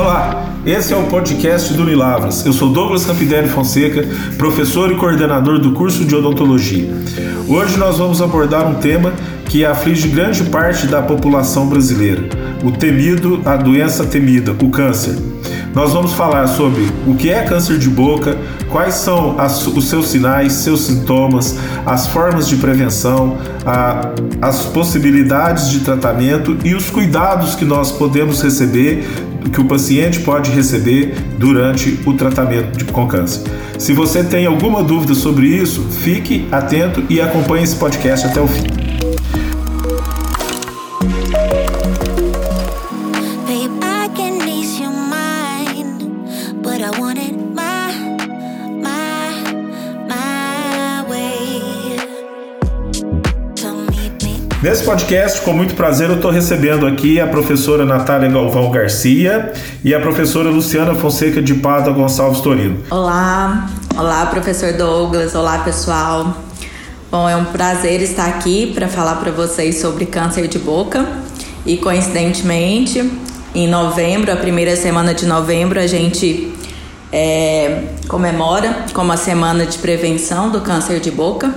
Olá, esse é o podcast do Unilavras. Eu sou Douglas Campidelli Fonseca, professor e coordenador do curso de odontologia. Hoje nós vamos abordar um tema que aflige grande parte da população brasileira: o temido, a doença temida, o câncer. Nós vamos falar sobre o que é câncer de boca, quais são as, os seus sinais, seus sintomas, as formas de prevenção, a, as possibilidades de tratamento e os cuidados que nós podemos receber, que o paciente pode receber durante o tratamento com câncer. Se você tem alguma dúvida sobre isso, fique atento e acompanhe esse podcast até o fim. Nesse podcast, com muito prazer, eu estou recebendo aqui a professora Natália Galvão Garcia e a professora Luciana Fonseca de Pada Gonçalves Torino. Olá, olá, professor Douglas, olá, pessoal. Bom, é um prazer estar aqui para falar para vocês sobre câncer de boca e, coincidentemente, em novembro, a primeira semana de novembro, a gente é, comemora como a semana de prevenção do câncer de boca.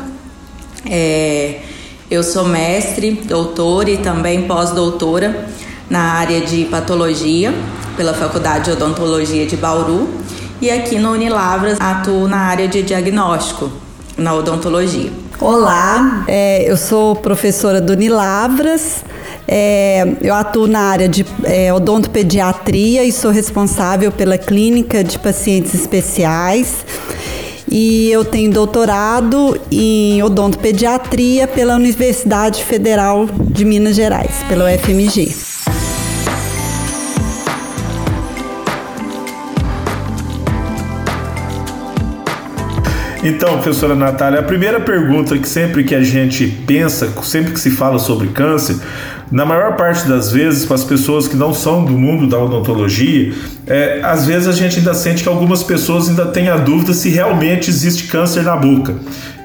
É, eu sou mestre, doutora e também pós-doutora na área de patologia pela Faculdade de Odontologia de Bauru e aqui no Unilavras atuo na área de diagnóstico na odontologia. Olá, é, eu sou professora do Unilavras. É, eu atuo na área de é, odontopediatria e sou responsável pela clínica de pacientes especiais e eu tenho doutorado em odontopediatria pela Universidade Federal de Minas Gerais, pela UFMG. Então, professora Natália, a primeira pergunta que sempre que a gente pensa, sempre que se fala sobre câncer, na maior parte das vezes, para as pessoas que não são do mundo da odontologia, é, às vezes a gente ainda sente que algumas pessoas ainda têm a dúvida se realmente existe câncer na boca.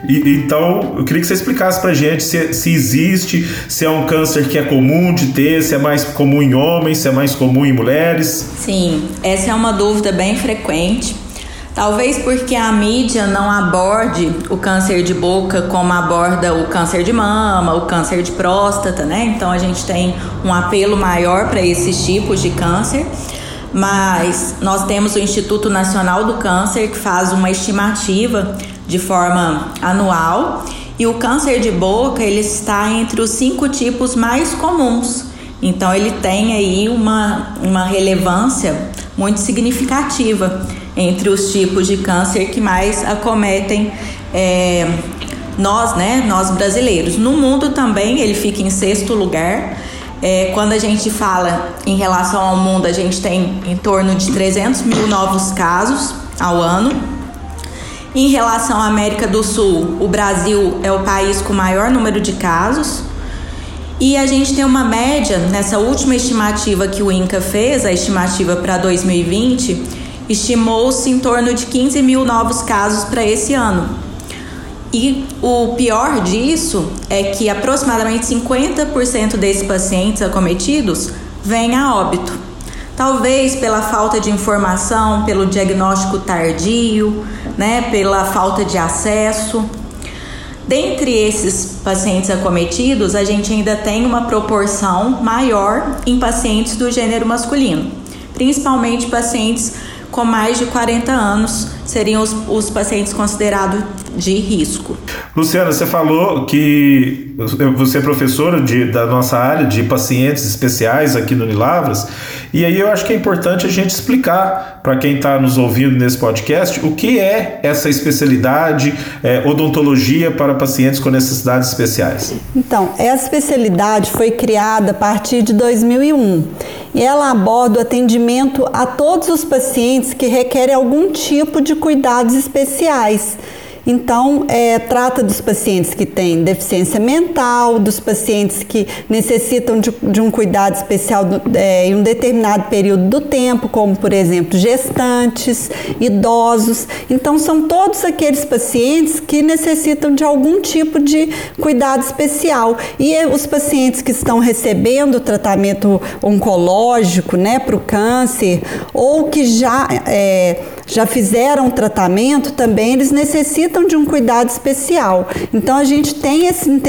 E, então, eu queria que você explicasse para gente se, se existe, se é um câncer que é comum de ter, se é mais comum em homens, se é mais comum em mulheres. Sim, essa é uma dúvida bem frequente. Talvez porque a mídia não aborde o câncer de boca como aborda o câncer de mama, o câncer de próstata, né? Então a gente tem um apelo maior para esses tipos de câncer. Mas nós temos o Instituto Nacional do Câncer que faz uma estimativa de forma anual e o câncer de boca ele está entre os cinco tipos mais comuns. Então ele tem aí uma, uma relevância muito significativa entre os tipos de câncer que mais acometem é, nós, né, nós brasileiros. No mundo também ele fica em sexto lugar. É, quando a gente fala em relação ao mundo, a gente tem em torno de 300 mil novos casos ao ano. Em relação à América do Sul, o Brasil é o país com maior número de casos. E a gente tem uma média, nessa última estimativa que o INCA fez, a estimativa para 2020, Estimou-se em torno de 15 mil novos casos para esse ano. E o pior disso é que aproximadamente 50% desses pacientes acometidos vêm a óbito. Talvez pela falta de informação, pelo diagnóstico tardio, né, pela falta de acesso. Dentre esses pacientes acometidos, a gente ainda tem uma proporção maior em pacientes do gênero masculino, principalmente pacientes com mais de 40 anos seriam os, os pacientes considerados de risco. Luciana, você falou que você é professora de, da nossa área de pacientes especiais aqui no Unilavras, e aí eu acho que é importante a gente explicar para quem está nos ouvindo nesse podcast o que é essa especialidade é, odontologia para pacientes com necessidades especiais. Então, essa especialidade foi criada a partir de 2001 e ela aborda o atendimento a todos os pacientes que requerem algum tipo de cuidados especiais Então, é, trata dos pacientes que têm deficiência mental, dos pacientes que necessitam de, de um cuidado especial é, em um determinado período do tempo, como, por exemplo, gestantes, idosos. Então, são todos aqueles pacientes que necessitam de algum tipo de cuidado especial. E os pacientes que estão recebendo tratamento oncológico, né, para o câncer, ou que já é, já fizeram tratamento também, eles necessitam de um cuidado especial. Então a gente tem esse, uh,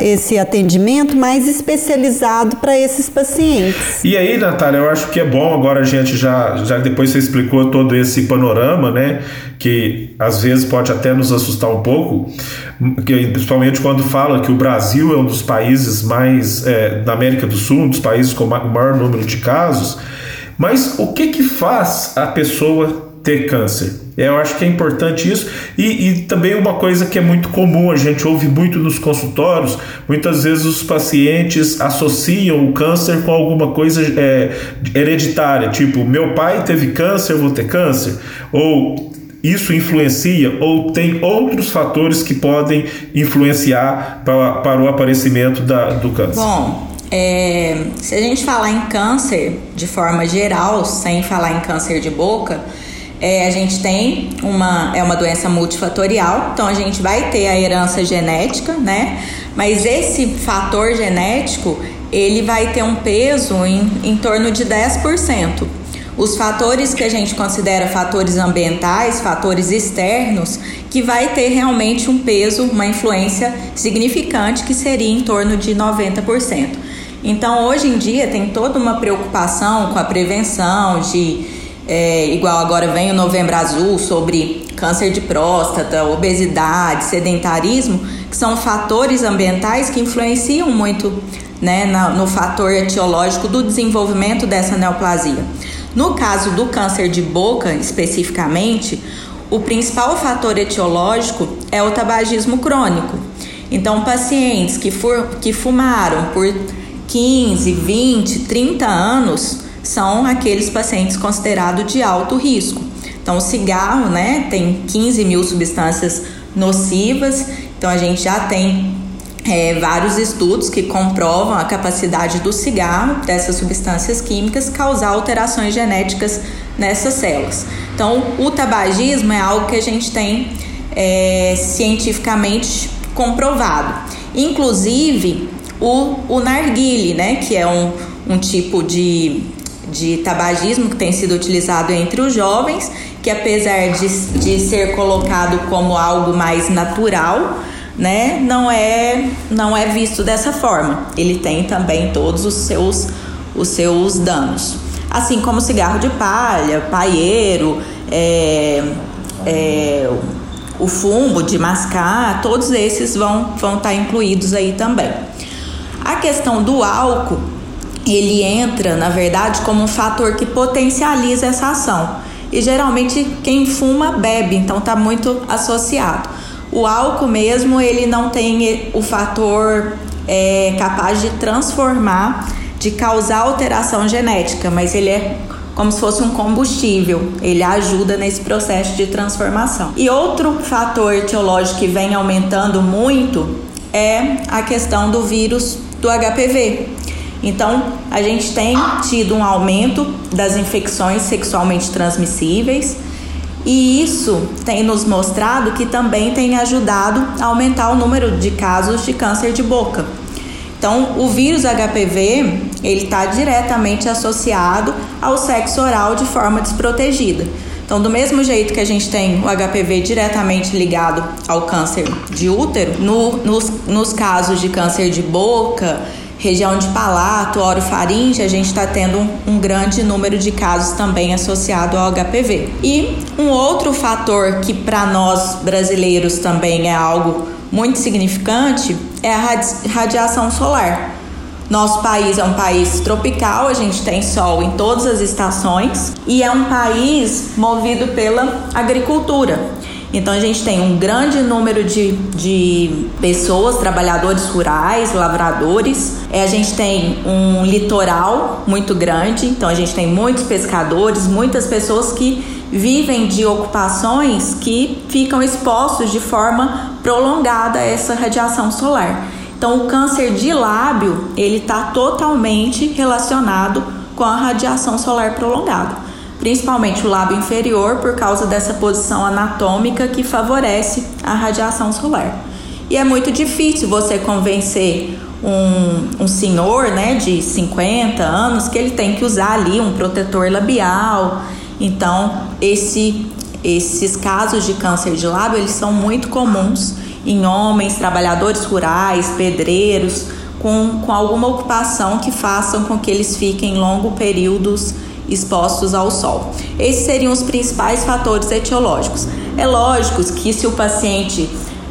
esse atendimento mais especializado para esses pacientes. E aí, Natália, eu acho que é bom agora a gente já, já depois você explicou todo esse panorama, né? Que às vezes pode até nos assustar um pouco, que, principalmente quando fala que o Brasil é um dos países mais, é, da América do Sul, um dos países com o maior número de casos. Mas o que que faz a pessoa ter câncer. Eu acho que é importante isso. E, e, também uma coisa que é muito comum, a gente ouve muito nos consultórios, muitas vezes os pacientes associam o câncer com alguma coisa é, hereditária, tipo, meu pai teve câncer, eu vou ter câncer. Ou isso influencia ou tem outros fatores que podem influenciar para, para o aparecimento da, do câncer? Bom, é, se a gente falar em câncer de forma geral, sem falar em câncer de boca, é, a gente tem uma, é uma doença multifatorial, então a gente vai ter a herança genética, né? Mas esse fator genético, ele vai ter um peso em, em torno de 10%. Os fatores que a gente considera fatores ambientais, fatores externos, que vai ter realmente um peso, uma influência significante, que seria em torno de 90%. Então, hoje em dia, tem toda uma preocupação com a prevenção de é, igual agora vem o Novembro Azul sobre câncer de próstata, obesidade, sedentarismo, que são fatores ambientais que influenciam muito né, no fator etiológico do desenvolvimento dessa neoplasia. No caso do câncer de boca, especificamente, o principal fator etiológico é o tabagismo crônico. Então, pacientes que, for, que fumaram por 15, 20, 30 anos são aqueles pacientes considerados de alto risco. Então, o cigarro, né, tem 15 mil substâncias nocivas, então a gente já tem é, vários estudos que comprovam a capacidade do cigarro, dessas substâncias químicas, causar alterações genéticas nessas células. Então, o tabagismo é algo que a gente tem é, cientificamente comprovado. Inclusive, o, o narguile, né, que é um, um tipo de de tabagismo que tem sido utilizado entre os jovens, que apesar de, de ser colocado como algo mais natural, né, não é não é visto dessa forma. Ele tem também todos os seus os seus danos, assim como cigarro de palha, paieiro, é, é, o fumo de mascar, todos esses vão vão estar tá incluídos aí também. A questão do álcool ele entra, na verdade, como um fator que potencializa essa ação. E geralmente quem fuma bebe, então está muito associado. O álcool mesmo, ele não tem o fator é, capaz de transformar, de causar alteração genética, mas ele é como se fosse um combustível. Ele ajuda nesse processo de transformação. E outro fator etiológico que vem aumentando muito é a questão do vírus do HPV. Então, a gente tem tido um aumento das infecções sexualmente transmissíveis e isso tem nos mostrado que também tem ajudado a aumentar o número de casos de câncer de boca. Então, o vírus HPV ele está diretamente associado ao sexo oral de forma desprotegida. Então, do mesmo jeito que a gente tem o HPV diretamente ligado ao câncer de útero, no, nos, nos casos de câncer de boca, região de palato, orofaringe, a gente está tendo um, um, grande número de casos também associado ao HPV. E um outro fator que para nós brasileiros também é algo muito significante é a radiação solar. Nosso país é um país tropical, a gente tem sol em todas as estações e é um país movido pela agricultura. Então a gente tem um grande número de, de pessoas, trabalhadores rurais, lavradores. É, a gente tem um litoral muito grande, então a gente tem muitos pescadores, muitas pessoas que vivem de ocupações que ficam expostos de forma prolongada a essa radiação solar. Então o câncer de lábio ele está totalmente relacionado com a radiação solar prolongada principalmente o lábio inferior, por causa dessa posição anatômica que favorece a radiação solar. E é muito difícil você convencer um, um senhor né, de 50 anos que ele tem que usar ali um protetor labial. Então, esse, esses casos de câncer de lábio eles são muito comuns em homens, trabalhadores rurais, pedreiros, com, com alguma ocupação que façam com que eles fiquem longos períodos expostos ao sol. Esses seriam os principais fatores etiológicos. É lógico que se o paciente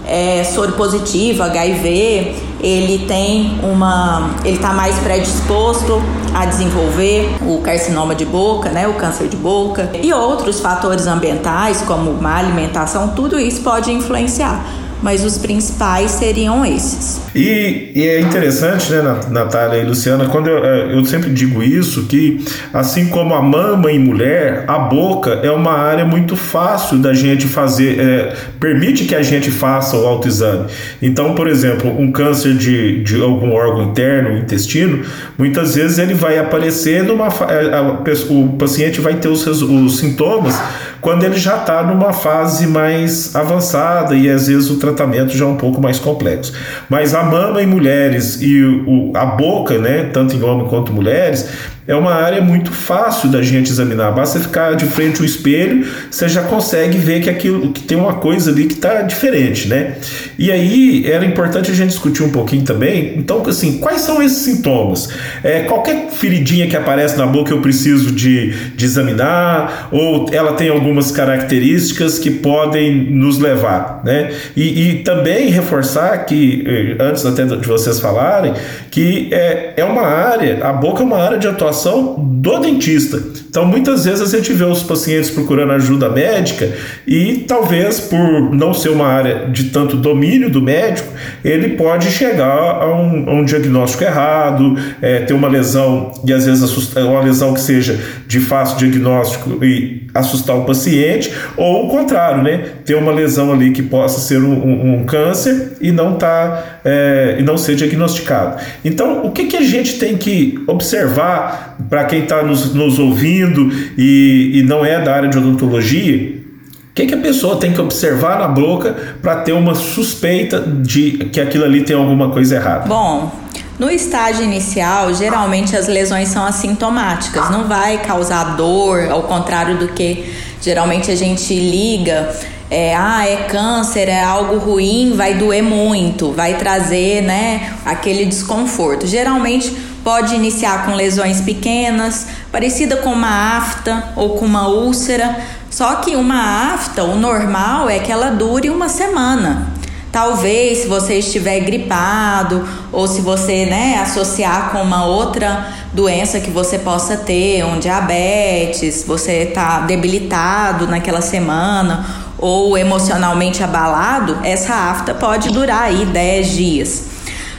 é soro positivo, HIV, ele tem uma, ele está mais predisposto a desenvolver o carcinoma de boca, né, o câncer de boca e outros fatores ambientais como má alimentação, tudo isso pode influenciar mas os principais seriam esses. E, e é interessante, né, Natália e Luciana, quando eu, é, eu sempre digo isso, que assim como a mama em mulher, a boca é uma área muito fácil da gente fazer, é, permite que a gente faça o autoexame. Então, por exemplo, um câncer de, de algum órgão interno, intestino, muitas vezes ele vai aparecer numa. É, a, a, o paciente vai ter os, os sintomas quando ele já está numa fase mais avançada e às vezes o tratamento já é um pouco mais complexo. Mas a mama em mulheres e o, a boca, né, tanto em homens quanto mulheres, é uma área muito fácil da gente examinar. Basta ficar de frente ao espelho, você já consegue ver que aquilo que tem uma coisa ali que está diferente, né? E aí era importante a gente discutir um pouquinho também. Então, assim, quais são esses sintomas? É, qualquer feridinha que aparece na boca eu preciso de, de examinar, ou ela tem algumas características que podem nos levar, né? E, e também reforçar que, eh, antes até de vocês falarem, que é, é uma área, a boca é uma área de atuação do dentista. Então, muitas vezes a gente vê os pacientes procurando ajuda médica e talvez por não ser uma área de tanto domínio do médico, ele pode chegar a um, a um diagnóstico errado, é, ter uma lesão e às vezes uma lesão que seja de fácil diagnóstico e assustar o paciente, ou o contrário, né? Ter uma lesão ali que possa ser um, um, um câncer e não tá, é, e não ser diagnosticado. Então, o que, que a gente tem que observar para quem está nos, nos, ouvindo e, e não é da área de odontologia, o que, que, a pessoa tem que observar na boca para ter uma suspeita de que aquilo ali tem alguma coisa errada? Bom, no estágio inicial, geralmente as lesões são assintomáticas, não vai causar dor, ao contrário do que geralmente a gente liga. É, ah, é câncer, é algo ruim, vai doer muito, vai trazer, né, aquele desconforto. Geralmente Pode iniciar com lesões pequenas, parecida com uma afta ou com uma úlcera, só que uma afta, o normal é que ela dure uma semana. Talvez se você estiver gripado ou se você né, associar com uma outra doença que você possa ter, um diabetes, você está debilitado naquela semana ou emocionalmente abalado, essa afta pode durar aí 10 dias.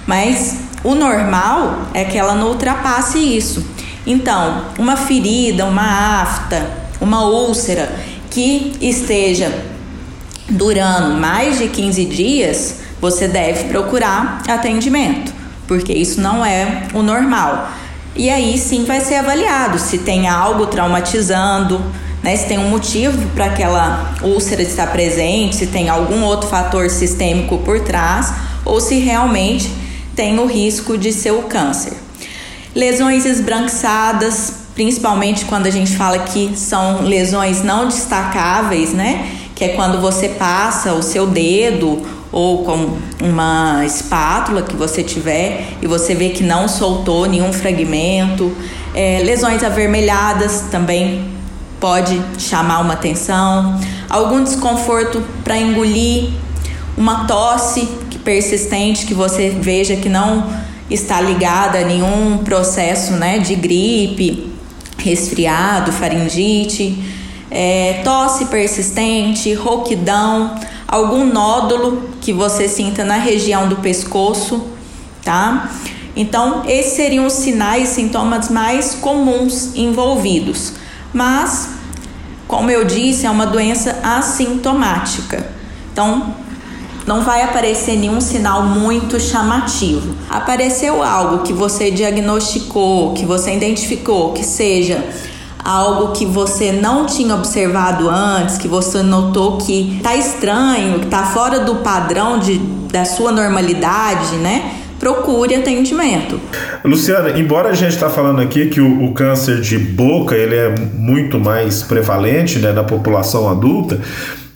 Mas o normal é que ela não ultrapasse isso. Então, uma ferida, uma afta, uma úlcera que esteja durando mais de 15 dias, você deve procurar atendimento, porque isso não é o normal. E aí sim vai ser avaliado se tem algo traumatizando, né, se tem um motivo para aquela úlcera estar presente, se tem algum outro fator sistêmico por trás, ou se realmente tem o risco de ser o câncer. Lesões esbranquiçadas, principalmente quando a gente fala que são lesões não destacáveis, né? Que é quando você passa o seu dedo ou com uma espátula que você tiver e você vê que não soltou nenhum fragmento. É, lesões avermelhadas também pode chamar uma atenção. Algum desconforto para engolir, uma tosse persistente que você veja que não está ligada a nenhum processo né, de gripe, resfriado, faringite. É, tosse persistente, rouquidão, algum nódulo que você sinta na região do pescoço, tá? Então, esses seriam os sinais e sintomas mais comuns envolvidos. Mas, como eu disse, é uma doença assintomática. Então, não vai aparecer nenhum sinal muito chamativo. Apareceu algo que você diagnosticou, que você identificou, que seja algo que você não tinha observado antes, que você notou que tá estranho, que tá fora do padrão de, da sua normalidade, né? procure atendimento. Luciana, embora a gente está falando aqui que o, o, câncer de boca ele é muito mais prevalente né, na população adulta,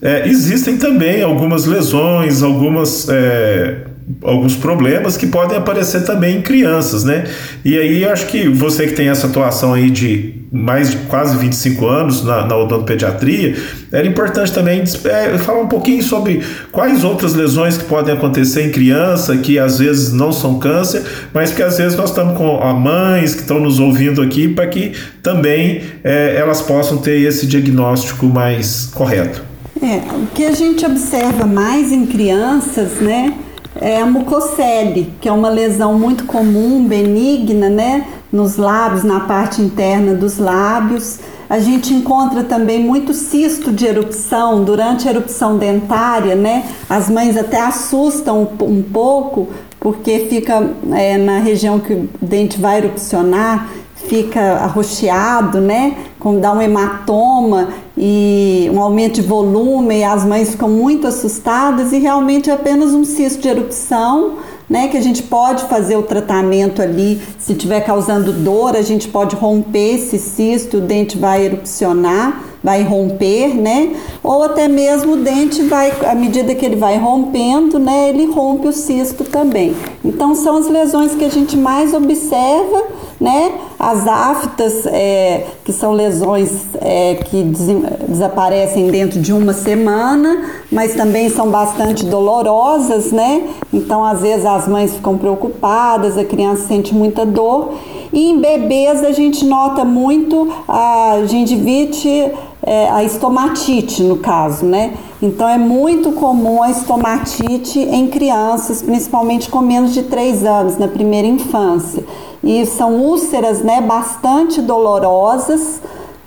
é, existem também algumas lesões, algumas é, alguns problemas que podem aparecer também em crianças, né? E aí acho que você que tem essa atuação aí de mais de quase 25 anos na, na odontopediatria, era importante também é, falar um pouquinho sobre quais outras lesões que podem acontecer em criança, que às vezes não são câncer, mas que às vezes nós estamos com mães que estão nos ouvindo aqui para que também é, elas possam ter esse diagnóstico mais correto. É, o que a gente observa mais em crianças, né? É a mucocele, que é uma lesão muito comum, benigna, né, nos lábios, na parte interna dos lábios. A gente encontra também muito cisto de erupção durante a erupção dentária, né? As mães até assustam um pouco porque fica é, na região que o dente vai erupcionar fica arroxeado, né? Com dá um hematoma e um aumento de volume, e as mães ficam muito assustadas e realmente é apenas um cisto de erupção, né? Que a gente pode fazer o tratamento ali, se estiver causando dor, a gente pode romper esse cisto, o dente vai erupcionar vai romper, né? Ou até mesmo o dente vai, à medida que ele vai rompendo, né? Ele rompe o cisto também. Então são as lesões que a gente mais observa, né? As aftas, é, que são lesões é, que des desaparecem dentro de uma semana, mas também são bastante dolorosas, né? Então às vezes as mães ficam preocupadas, a criança sente muita dor. E em bebês a gente nota muito a gengivite, é, a estomatite no caso, né? Então é muito comum a estomatite em crianças, principalmente com menos de 3 anos, na primeira infância. E são úlceras né, bastante dolorosas,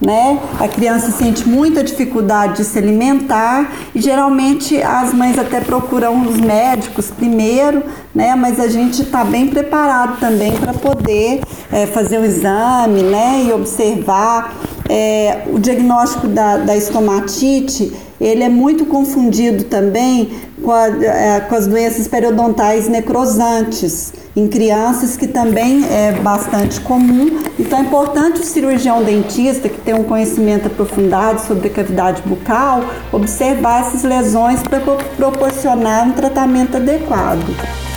né? A criança sente muita dificuldade de se alimentar e geralmente as mães até procuram os médicos primeiro, né? Mas a gente está bem preparado também para poder é, fazer o exame, né? E observar é, o diagnóstico da, da estomatite ele é muito confundido também com, a, é, com as doenças periodontais necrosantes em crianças, que também é bastante comum. Então é importante o cirurgião dentista, que tem um conhecimento aprofundado sobre a cavidade bucal, observar essas lesões para proporcionar um tratamento adequado.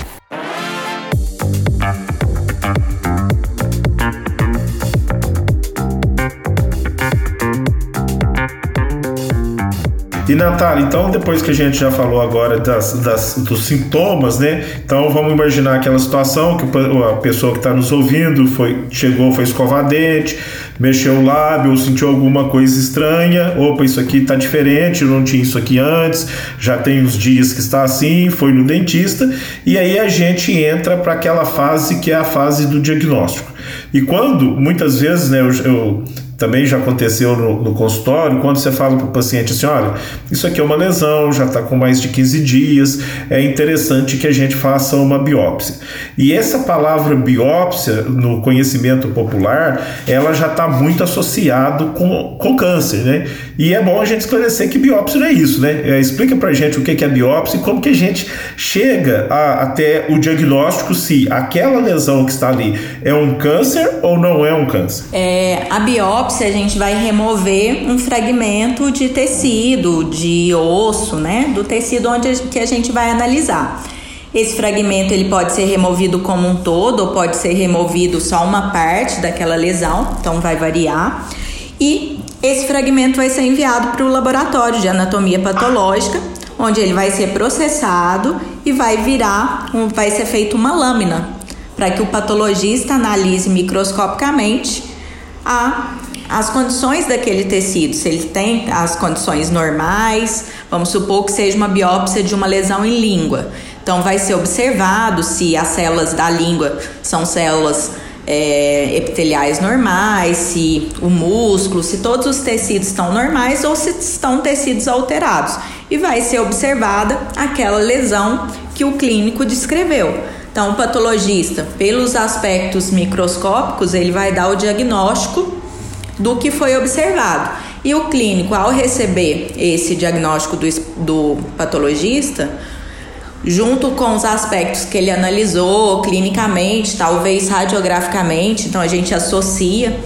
E Natália, então depois que a gente já falou agora das, das, dos sintomas, né? Então vamos imaginar aquela situação que a pessoa que está nos ouvindo foi, chegou, foi escovar dente, mexeu o lábio, ou sentiu alguma coisa estranha, opa, isso aqui está diferente, não tinha isso aqui antes, já tem uns dias que está assim, foi no dentista, e aí a gente entra para aquela fase que é a fase do diagnóstico. E quando, muitas vezes, né, eu, eu também já aconteceu no, no consultório, quando você fala para o paciente assim: olha, isso aqui é uma lesão, já está com mais de 15 dias, é interessante que a gente faça uma biópsia. E essa palavra biópsia, no conhecimento popular, ela já está muito associado com, com câncer, né? E é bom a gente esclarecer que biópsia não é isso, né? É, explica para gente o que é biópsia e como que a gente chega a, até o diagnóstico se aquela lesão que está ali é um câncer ou não é um câncer. É, a biópsia biópsia, a gente vai remover um fragmento de tecido, de osso, né? Do tecido onde que a gente vai analisar. Esse fragmento ele pode ser removido como um todo ou pode ser removido só uma parte daquela lesão, então vai variar. E esse fragmento vai ser enviado para o laboratório de anatomia patológica, onde ele vai ser processado e vai virar, vai ser feita uma lâmina para que o patologista analise microscopicamente a as condições daquele tecido, se ele tem as condições normais, vamos supor que seja uma biópsia de uma lesão em língua. Então, vai ser observado se as células da língua são células é, epiteliais normais, se o músculo, se todos os tecidos estão normais ou se estão tecidos alterados. E vai ser observada aquela lesão que o clínico descreveu. Então, o patologista, pelos aspectos microscópicos, ele vai dar o diagnóstico do que foi observado. E o clínico, ao receber esse diagnóstico do, do patologista, junto com os aspectos que ele analisou clinicamente, talvez radiograficamente, então a gente associa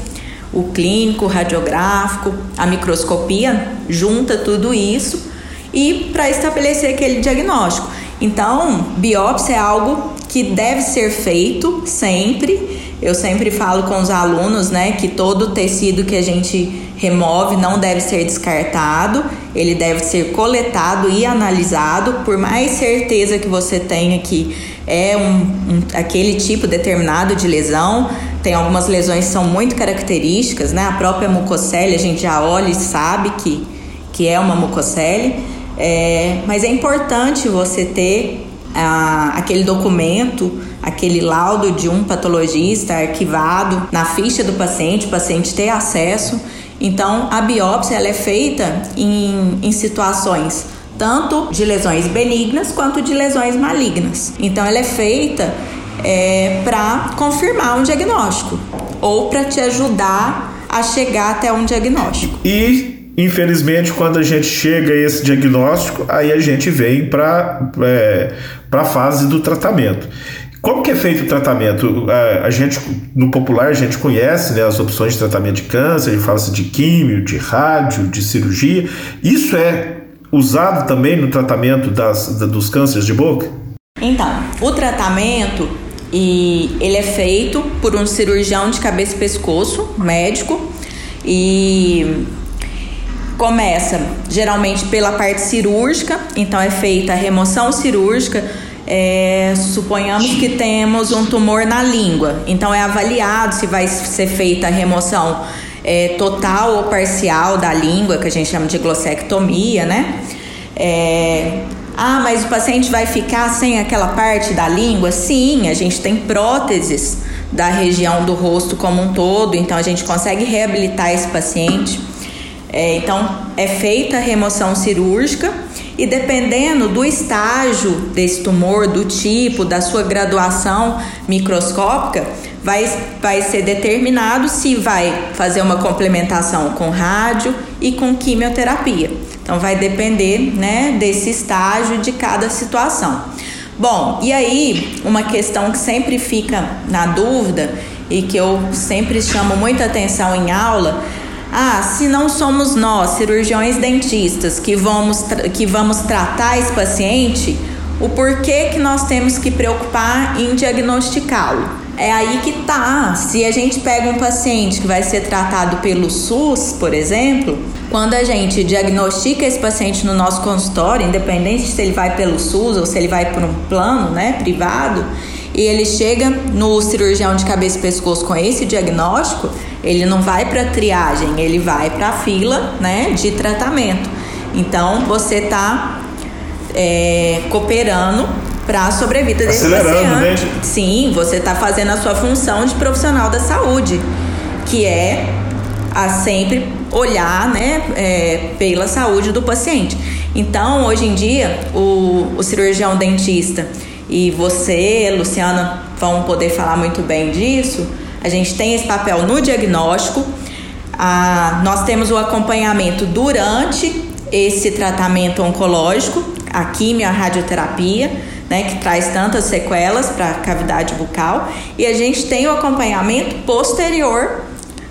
o clínico, o radiográfico, a microscopia, junta tudo isso e para estabelecer aquele diagnóstico. Então, biópsia é algo que deve ser feito sempre. Eu sempre falo com os alunos, né, que todo tecido que a gente remove não deve ser descartado, ele deve ser coletado e analisado, por mais certeza que você tenha que é um, um, aquele tipo determinado de lesão. Tem algumas lesões que são muito características, né? A própria mucocele a gente já olha e sabe que, que é uma mucocele, é, mas é importante você ter ah, aquele documento, aquele laudo de um patologista arquivado na ficha do paciente, o paciente ter acesso então, a biópsia ela é feita em, em situações tanto de lesões benignas quanto de lesões malignas. Então, ela é feita é, para confirmar um diagnóstico ou para te ajudar a chegar até um diagnóstico. E infelizmente, quando a gente chega a esse diagnóstico, aí a gente vem para é, a fase do tratamento. Como que é feito o tratamento? A, a, gente, no popular, a gente conhece né, as opções de tratamento de câncer, fala-se de químio, de rádio, de cirurgia. Isso é usado também no tratamento das, da, dos cânceres de boca? Então, o tratamento e ele é feito por um cirurgião de cabeça e pescoço, médico, e começa geralmente pela parte cirúrgica, então é feita a remoção cirúrgica é, suponhamos que temos um tumor na língua, então é avaliado se vai ser feita a remoção é, total ou parcial da língua, que a gente chama de glossectomia, né? É, ah, mas o paciente vai ficar sem aquela parte da língua? Sim, a gente tem próteses da região do rosto como um todo, então a gente consegue reabilitar esse paciente. É, então, é feita a remoção cirúrgica e dependendo do estágio desse tumor, do tipo, da sua graduação microscópica, vai, vai ser determinado se vai fazer uma complementação com rádio e com quimioterapia. Então vai depender né, desse estágio de cada situação. Bom, e aí uma questão que sempre fica na dúvida e que eu sempre chamo muita atenção em aula ah, se não somos nós, cirurgiões dentistas, que vamos, que vamos tratar esse paciente, o porquê que nós temos que preocupar em diagnosticá-lo? É aí que tá. Se a gente pega um paciente que vai ser tratado pelo SUS, por exemplo, quando a gente diagnostica esse paciente no nosso consultório, independente se ele vai pelo SUS ou se ele vai por um plano, né, privado, e ele chega no cirurgião de cabeça e pescoço com esse diagnóstico, ele não vai para triagem, ele vai para a fila, né, de tratamento. Então você está é, cooperando para a sobrevida desse paciente. Né? Sim, você está fazendo a sua função de profissional da saúde, que é a sempre olhar, né, é, pela saúde do paciente. Então, hoje em dia, o, o cirurgião dentista e você, Luciana, vão poder falar muito bem disso. A gente tem esse papel no diagnóstico. Ah, nós temos o acompanhamento durante esse tratamento oncológico, a quimio, a radioterapia, né, que traz tantas sequelas para a cavidade bucal, e a gente tem o acompanhamento posterior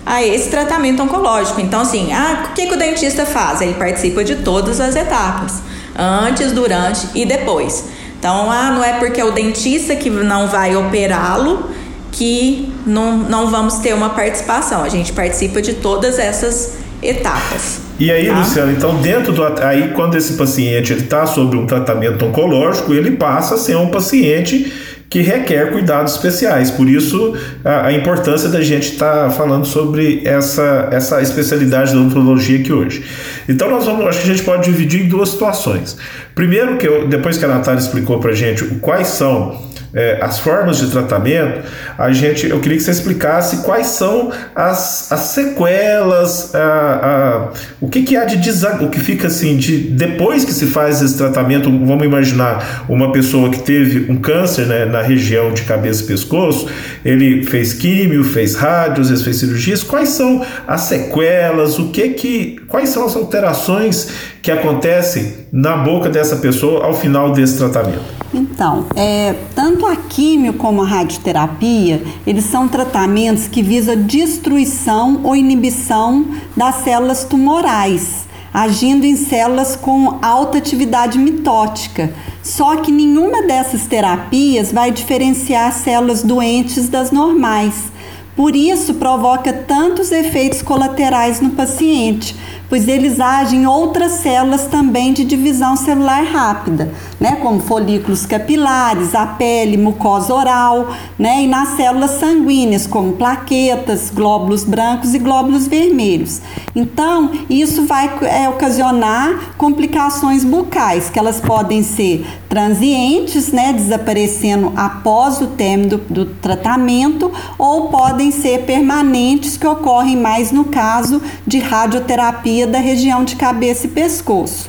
a esse tratamento oncológico. Então, assim, ah, o que, que o dentista faz? Ele participa de todas as etapas, antes, durante e depois. Então, ah, não é porque é o dentista que não vai operá-lo que não, não vamos ter uma participação. A gente participa de todas essas etapas. E aí, tá? Luciano, então dentro do aí quando esse paciente está sobre um tratamento oncológico, ele passa a ser um paciente que requer cuidados especiais. Por isso, a, a importância da gente estar tá falando sobre essa, essa especialidade da odontologia aqui hoje. Então, nós vamos, acho que a gente pode dividir em duas situações. Primeiro, que eu, depois que a Natália explicou para a gente quais são é, as formas de tratamento, a gente, eu queria que você explicasse quais são as, as sequelas, a, a, o que, que há de o que fica assim de depois que se faz esse tratamento. Vamos imaginar uma pessoa que teve um câncer né, na região de cabeça e pescoço, ele fez químio, fez rádio, às vezes fez cirurgias. Quais são as sequelas? O que que, quais são as alterações que acontecem na boca dessa pessoa ao final desse tratamento? Então, é, tanto a químio como a radioterapia, eles são tratamentos que visam destruição ou inibição das células tumorais, agindo em células com alta atividade mitótica. Só que nenhuma dessas terapias vai diferenciar células doentes das normais. Por isso, provoca tantos efeitos colaterais no paciente, pois eles agem em outras células também de divisão celular rápida, né, como folículos capilares, a pele, mucosa oral, né, e nas células sanguíneas, como plaquetas, glóbulos brancos e glóbulos vermelhos. Então, isso vai é, ocasionar complicações bucais, que elas podem ser transientes, né, desaparecendo após o término do, do tratamento, ou podem ser permanentes, que ocorrem mais no caso de radioterapia da região de cabeça e pescoço.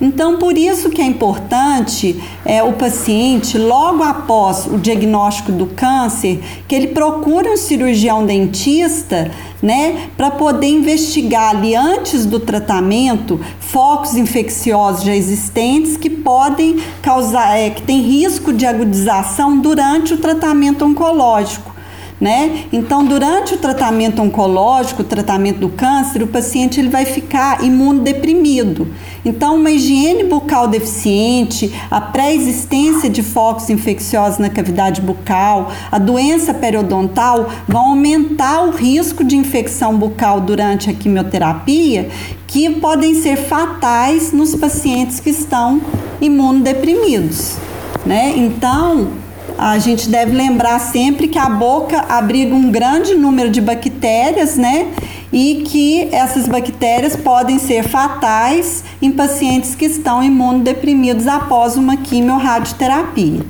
Então, por isso que é importante é, o paciente, logo após o diagnóstico do câncer, que ele procure um cirurgião dentista, né, para poder investigar ali antes do tratamento focos infecciosos já existentes que podem causar, é, que tem risco de agudização durante o tratamento oncológico né? Então, durante o tratamento oncológico, o tratamento do câncer, o paciente ele vai ficar imunodeprimido. Então, uma higiene bucal deficiente, a pré-existência de focos infecciosos na cavidade bucal, a doença periodontal vão aumentar o risco de infecção bucal durante a quimioterapia, que podem ser fatais nos pacientes que estão imunodeprimidos, né? Então, a gente deve lembrar sempre que a boca abriga um grande número de bactérias, né? E que essas bactérias podem ser fatais em pacientes que estão imunodeprimidos após uma quimiorradioterapia.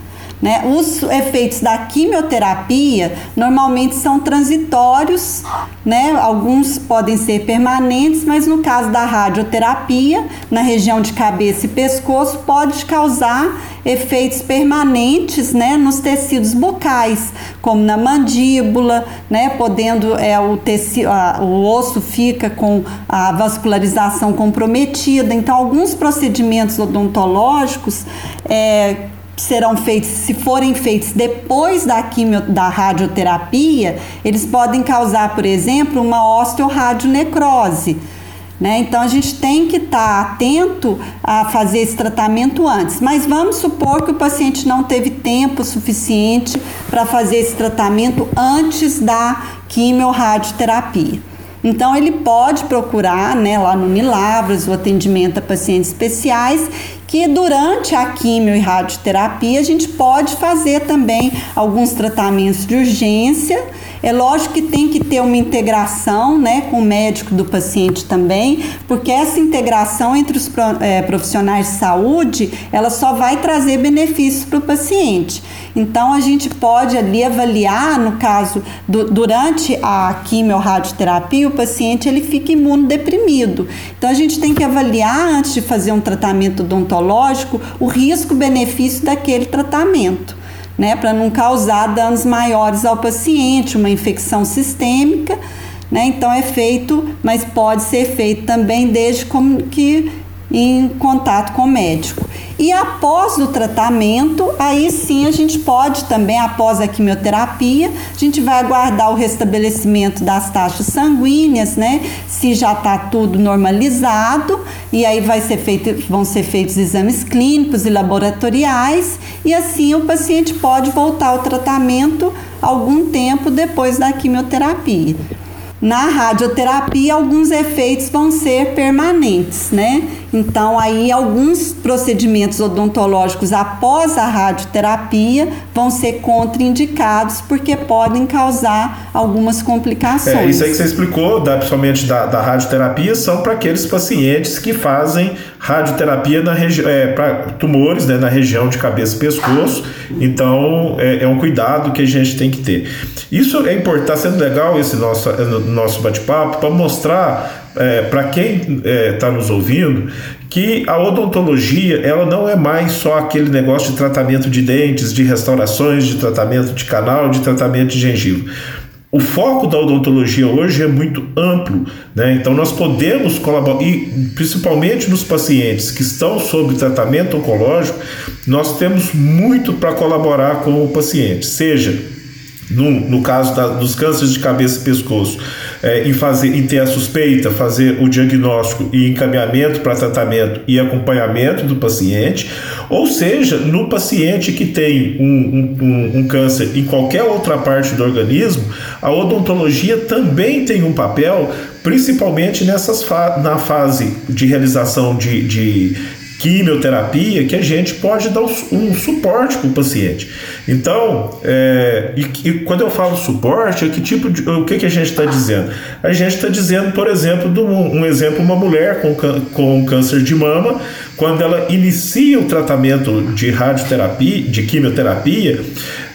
Né? Os efeitos da quimioterapia normalmente são transitórios, né? alguns podem ser permanentes, mas no caso da radioterapia, na região de cabeça e pescoço, pode causar efeitos permanentes né, nos tecidos bucais, como na mandíbula, né, podendo é, o, tecido, a, o osso fica com a vascularização comprometida. Então, alguns procedimentos odontológicos é, serão feitos, se forem feitos depois da quimio, da radioterapia, eles podem causar, por exemplo, uma osteoradionecrose. Né? Então a gente tem que estar tá atento a fazer esse tratamento antes. Mas vamos supor que o paciente não teve tempo suficiente para fazer esse tratamento antes da quimio-radioterapia. Então ele pode procurar, né, lá no Milavras, o atendimento a pacientes especiais que durante a quimio e radioterapia a gente pode fazer também alguns tratamentos de urgência. É lógico que tem que ter uma integração né, com o médico do paciente também, porque essa integração entre os é, profissionais de saúde ela só vai trazer benefícios para o paciente. Então a gente pode ali avaliar, no caso, do, durante a quimio radioterapia, o paciente ele fica imunodeprimido. Então a gente tem que avaliar antes de fazer um tratamento odontológico o risco-benefício daquele tratamento, né, para não causar danos maiores ao paciente, uma infecção sistêmica, né? Então é feito, mas pode ser feito também desde que em contato com o médico. E após o tratamento, aí sim a gente pode também, após a quimioterapia, a gente vai aguardar o restabelecimento das taxas sanguíneas, né? Se já está tudo normalizado, e aí vai ser feito, vão ser feitos exames clínicos e laboratoriais, e assim o paciente pode voltar ao tratamento algum tempo depois da quimioterapia. Na radioterapia, alguns efeitos vão ser permanentes, né? Então, aí, alguns procedimentos odontológicos após a radioterapia vão ser contraindicados porque podem causar algumas complicações. É, isso aí que você explicou, da, principalmente da, da radioterapia, são para aqueles pacientes que fazem radioterapia na é, para tumores né, na região de cabeça e pescoço. Então, é, é, um cuidado que a gente tem que ter. Isso é importante, está sendo legal esse nosso, nosso bate-papo para mostrar é, para quem está é, tá nos ouvindo, que a odontologia ela não é mais só aquele negócio de tratamento de dentes, de restaurações, de tratamento de canal, de tratamento de gengiva. O foco da odontologia hoje é muito amplo, né? então nós podemos colaborar, e principalmente nos pacientes que estão sob tratamento oncológico, nós temos muito para colaborar com o paciente, seja no, no caso da, dos cânceres de cabeça e pescoço, é, em, fazer, em ter a suspeita, fazer o diagnóstico e encaminhamento para tratamento e acompanhamento do paciente, ou seja, no paciente que tem um, um, um câncer em qualquer outra parte do organismo, a odontologia também tem um papel, principalmente nessas fa na fase de realização de, de quimioterapia que a gente pode dar um suporte para o paciente. Então, é, e, e, quando eu falo suporte, é que tipo de, o que, que a gente está dizendo? A gente está dizendo, por exemplo, um, um, exemplo, uma mulher com, com câncer de mama, quando ela inicia o tratamento de radioterapia, de quimioterapia,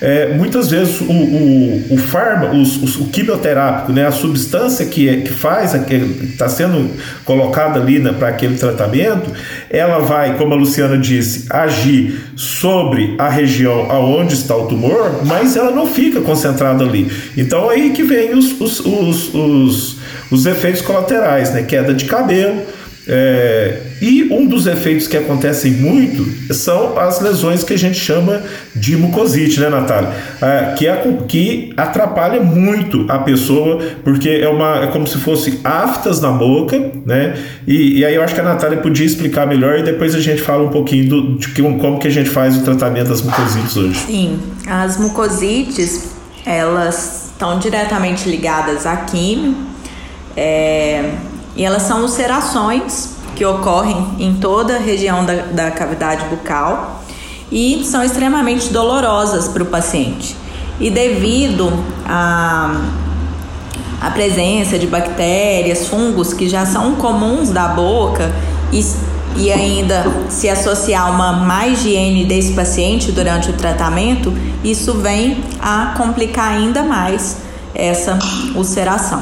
é, muitas vezes o, o, o fármaco, o, o quimioterápico, né, a substância que, é, que faz, que está sendo colocada ali para aquele tratamento, ela vai, como a Luciana disse, agir sobre a região aonde está o tumor, mas ela não fica concentrada ali. Então aí que vem os, os, os, os, os efeitos colaterais, né? Queda de cabelo, é, e um dos efeitos que acontecem muito são as lesões que a gente chama de mucosite, né, Natália? É, que, é, que atrapalha muito a pessoa, porque é, uma, é como se fosse aftas na boca, né? E, e aí eu acho que a Natália podia explicar melhor e depois a gente fala um pouquinho do, de como que a gente faz o tratamento das mucosites hoje. Sim, as mucosites, elas estão diretamente ligadas à químio. É, e elas são ulcerações que ocorrem em toda a região da, da cavidade bucal e são extremamente dolorosas para o paciente. E devido a a presença de bactérias, fungos que já são comuns da boca e, e ainda se associar uma má higiene desse paciente durante o tratamento, isso vem a complicar ainda mais essa ulceração,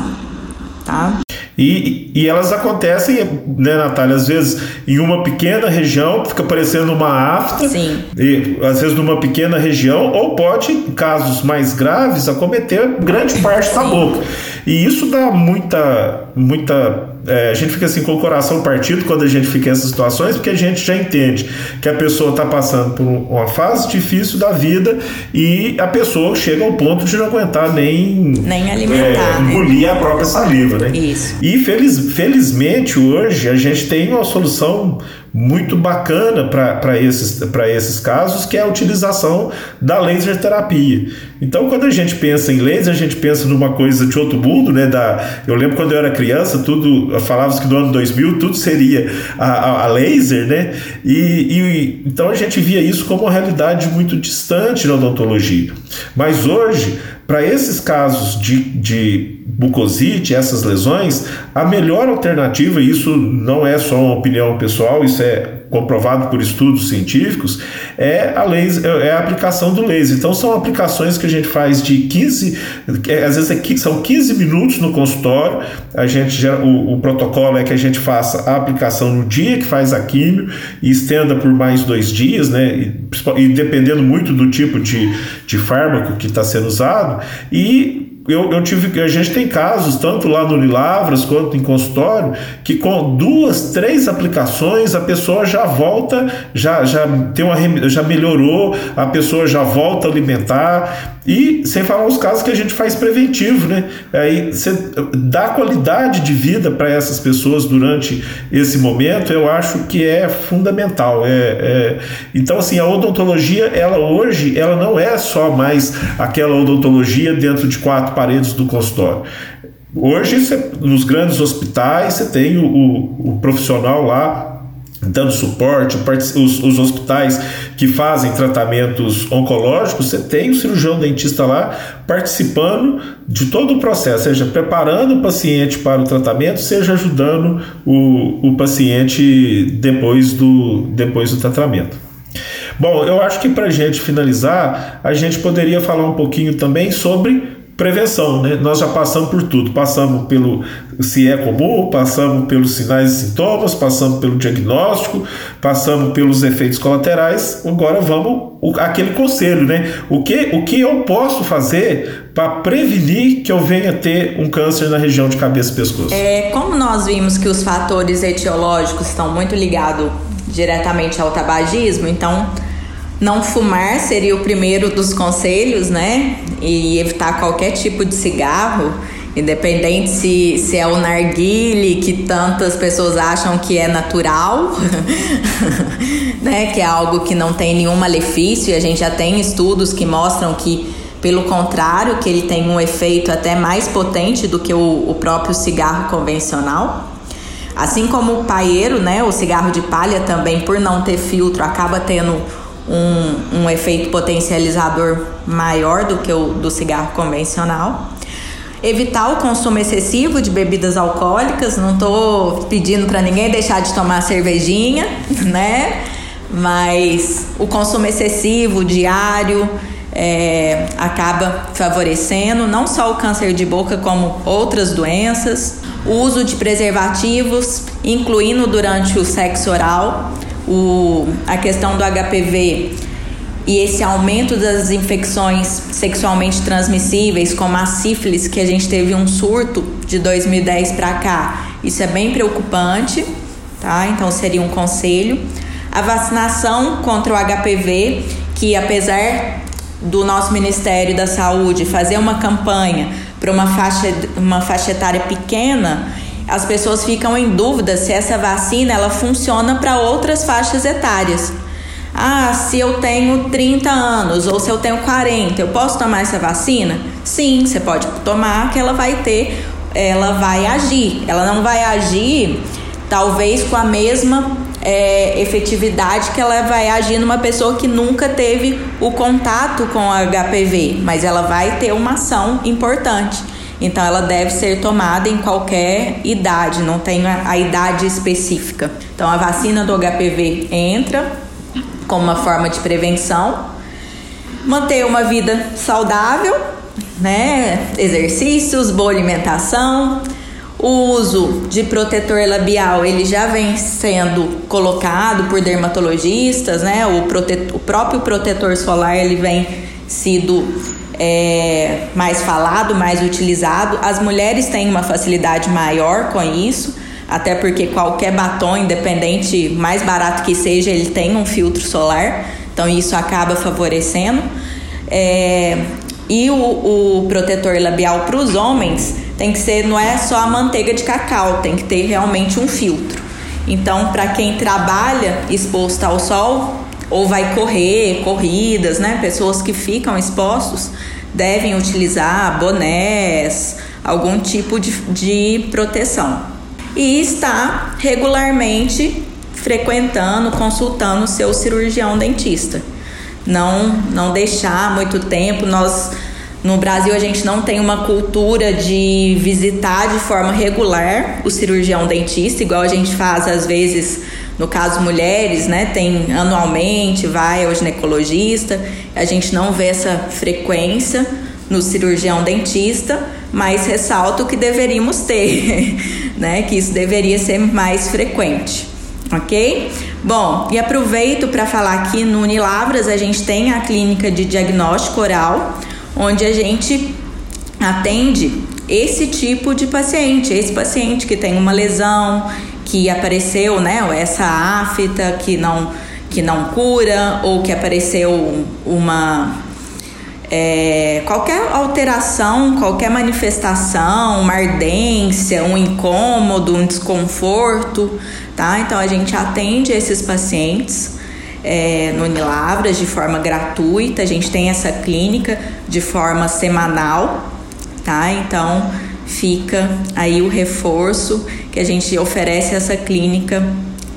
tá? E, e elas acontecem, né, Natália, às vezes em uma pequena região, fica parecendo uma afta, Sim. e às vezes numa pequena região, ou pode, em casos mais graves, acometer grande parte Sim. da boca. E isso dá muita, muita é, a gente fica assim com o coração partido quando a gente fica nessas situações, porque a gente já entende que a pessoa está passando por uma fase difícil da vida e a pessoa chega ao ponto de não aguentar nem, nem alimentar, é, né? engolir a própria saliva, né? Isso. E feliz, felizmente hoje a gente tem uma solução muito bacana para esses, esses casos, que é a utilização da laser terapia. Então, quando a gente pensa em laser, a gente pensa numa coisa de outro mundo, né? Da, eu lembro quando eu era criança, tudo falava que no ano 2000 tudo seria a, a, a laser, né? E, e, então a gente via isso como uma realidade muito distante na odontologia. Mas hoje para esses casos de, de bucosite, essas lesões, a melhor alternativa, e isso não é só uma opinião pessoal, isso é comprovado por estudos científicos, é a, laser, é a aplicação do laser. Então, são aplicações que a gente faz de 15, é, às vezes é, são 15 minutos no consultório. A gente já, o, o, protocolo é que a gente faça a aplicação no dia que faz a químio e estenda por mais dois dias, né? E, e dependendo muito do tipo de, de fármaco que está sendo usado. E eu, eu tive a gente tem casos tanto lá no Unilavras quanto em consultório que com duas três aplicações a pessoa já volta já já tem uma já melhorou a pessoa já volta a alimentar e sem falar os casos que a gente faz preventivo né aí você dá qualidade de vida para essas pessoas durante esse momento eu acho que é fundamental é, é, então assim a odontologia ela hoje ela não é só mais aquela odontologia dentro de quatro paredes do consultório. Hoje, você, nos grandes hospitais, você tem o, o, o profissional lá dando suporte, os, os, hospitais que fazem tratamentos oncológicos, você tem o cirurgião dentista lá participando de todo o processo, seja preparando o paciente para o tratamento, seja ajudando o, o paciente depois do, depois do tratamento. Bom, eu acho que para a gente finalizar, a gente poderia falar um pouquinho também sobre prevenção, né? Nós já passamos por tudo, passamos pelo se é comum, passamos pelos sinais e sintomas, passamos pelo diagnóstico, passamos pelos efeitos colaterais. Agora vamos o, aquele conselho, né? O que o que eu posso fazer para prevenir que eu venha ter um câncer na região de cabeça e pescoço? É, como nós vimos que os fatores etiológicos estão muito ligados diretamente ao tabagismo, então não fumar seria o primeiro dos conselhos, né? E evitar qualquer tipo de cigarro, independente se, se é o narguile, que tantas pessoas acham que é natural, né? Que é algo que não tem nenhum malefício, e a gente já tem estudos que mostram que, pelo contrário, que ele tem um efeito até mais potente do que o, o próprio cigarro convencional. Assim como o paeiro, né? O cigarro de palha também, por não ter filtro, acaba tendo um, um efeito potencializador maior do que o do cigarro convencional. Evitar o consumo excessivo de bebidas alcoólicas, não estou pedindo para ninguém deixar de tomar cervejinha, né? Mas o consumo excessivo, diário, é, acaba favorecendo não só o câncer de boca, como outras doenças. O uso de preservativos, incluindo durante o sexo oral, o, a questão do HPV e esse aumento das infecções sexualmente transmissíveis, como a sífilis, que a gente teve um surto de 2010 para cá, isso é bem preocupante, tá? Então seria um conselho. A vacinação contra o HPV, que apesar do nosso Ministério da Saúde fazer uma campanha para uma faixa, uma faixa etária pequena, as pessoas ficam em dúvida se essa vacina ela funciona para outras faixas etárias. Ah, se eu tenho 30 anos ou se eu tenho 40, eu posso tomar essa vacina? Sim, você pode tomar que ela vai ter, ela vai agir. Ela não vai agir talvez com a mesma é, efetividade que ela vai agir numa pessoa que nunca teve o contato com HPV, mas ela vai ter uma ação importante. Então ela deve ser tomada em qualquer idade, não tem a, a idade específica. Então a vacina do HPV entra como uma forma de prevenção, manter uma vida saudável, né? Exercícios, boa alimentação, o uso de protetor labial ele já vem sendo colocado por dermatologistas, né? O, o próprio protetor solar ele vem sido é, mais falado, mais utilizado. As mulheres têm uma facilidade maior com isso, até porque qualquer batom, independente, mais barato que seja, ele tem um filtro solar, então isso acaba favorecendo. É, e o, o protetor labial para os homens tem que ser, não é só a manteiga de cacau, tem que ter realmente um filtro. Então, para quem trabalha exposto ao sol, ou vai correr, corridas, né? Pessoas que ficam expostos devem utilizar bonés, algum tipo de, de proteção. E está regularmente frequentando, consultando o seu cirurgião dentista. Não, não deixar muito tempo. Nós no Brasil a gente não tem uma cultura de visitar de forma regular o cirurgião dentista, igual a gente faz às vezes no caso, mulheres, né, tem anualmente, vai ao ginecologista. A gente não vê essa frequência no cirurgião dentista, mas ressalto que deveríamos ter, né, que isso deveria ser mais frequente, ok? Bom, e aproveito para falar aqui no Unilavras a gente tem a clínica de diagnóstico oral, onde a gente atende esse tipo de paciente, esse paciente que tem uma lesão, que apareceu, né, essa afta que não que não cura ou que apareceu uma é, qualquer alteração, qualquer manifestação, uma ardência, um incômodo, um desconforto, tá? Então a gente atende esses pacientes é, no Unilavras de forma gratuita. A gente tem essa clínica de forma semanal, tá? Então fica aí o reforço que a gente oferece essa clínica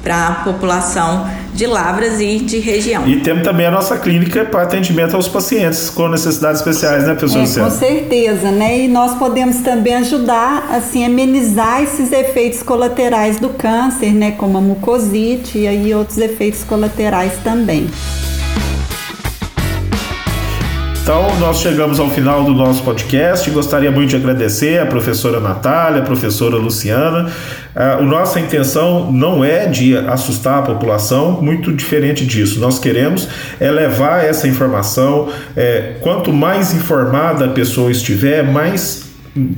para a população de Lavras e de região. E temos também a nossa clínica para atendimento aos pacientes com necessidades especiais, né, professor é, Luciano? Com certeza, né? E nós podemos também ajudar, assim, amenizar esses efeitos colaterais do câncer, né? Como a mucosite e aí outros efeitos colaterais também. Então, nós chegamos ao final do nosso podcast. Gostaria muito de agradecer a professora Natália, a professora Luciana. A nossa intenção não é de assustar a população, muito diferente disso. Nós queremos é levar essa informação. É, quanto mais informada a pessoa estiver, mais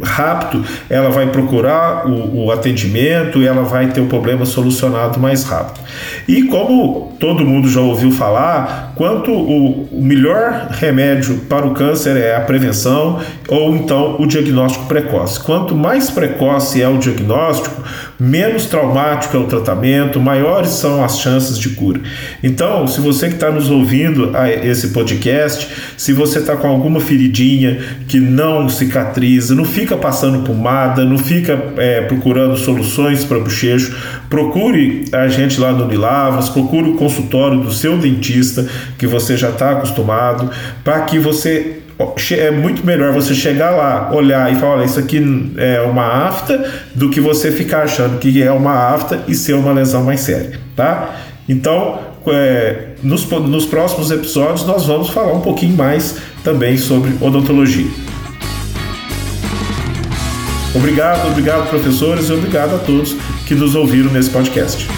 rápido, ela vai procurar o, o, atendimento ela vai ter o problema solucionado mais rápido. E como todo mundo já ouviu falar, quanto o, o melhor remédio para o câncer é a prevenção ou então o diagnóstico precoce. Quanto mais precoce é o diagnóstico, menos traumático é o tratamento, maiores são as chances de cura. Então, se você que está nos ouvindo a esse podcast, se você está com alguma feridinha que não cicatriza, não fica passando pomada, não fica é, procurando soluções para bochecho, procure a gente lá no Unilavras, procure o consultório do seu dentista que você já está acostumado, para que você é muito melhor você chegar lá, olhar e falar: olha, isso aqui é uma afta, do que você ficar achando que é uma afta e ser uma lesão mais séria, tá? Então, é, nos, nos próximos episódios, nós vamos falar um pouquinho mais também sobre odontologia. Obrigado, obrigado, professores, e obrigado a todos que nos ouviram nesse podcast.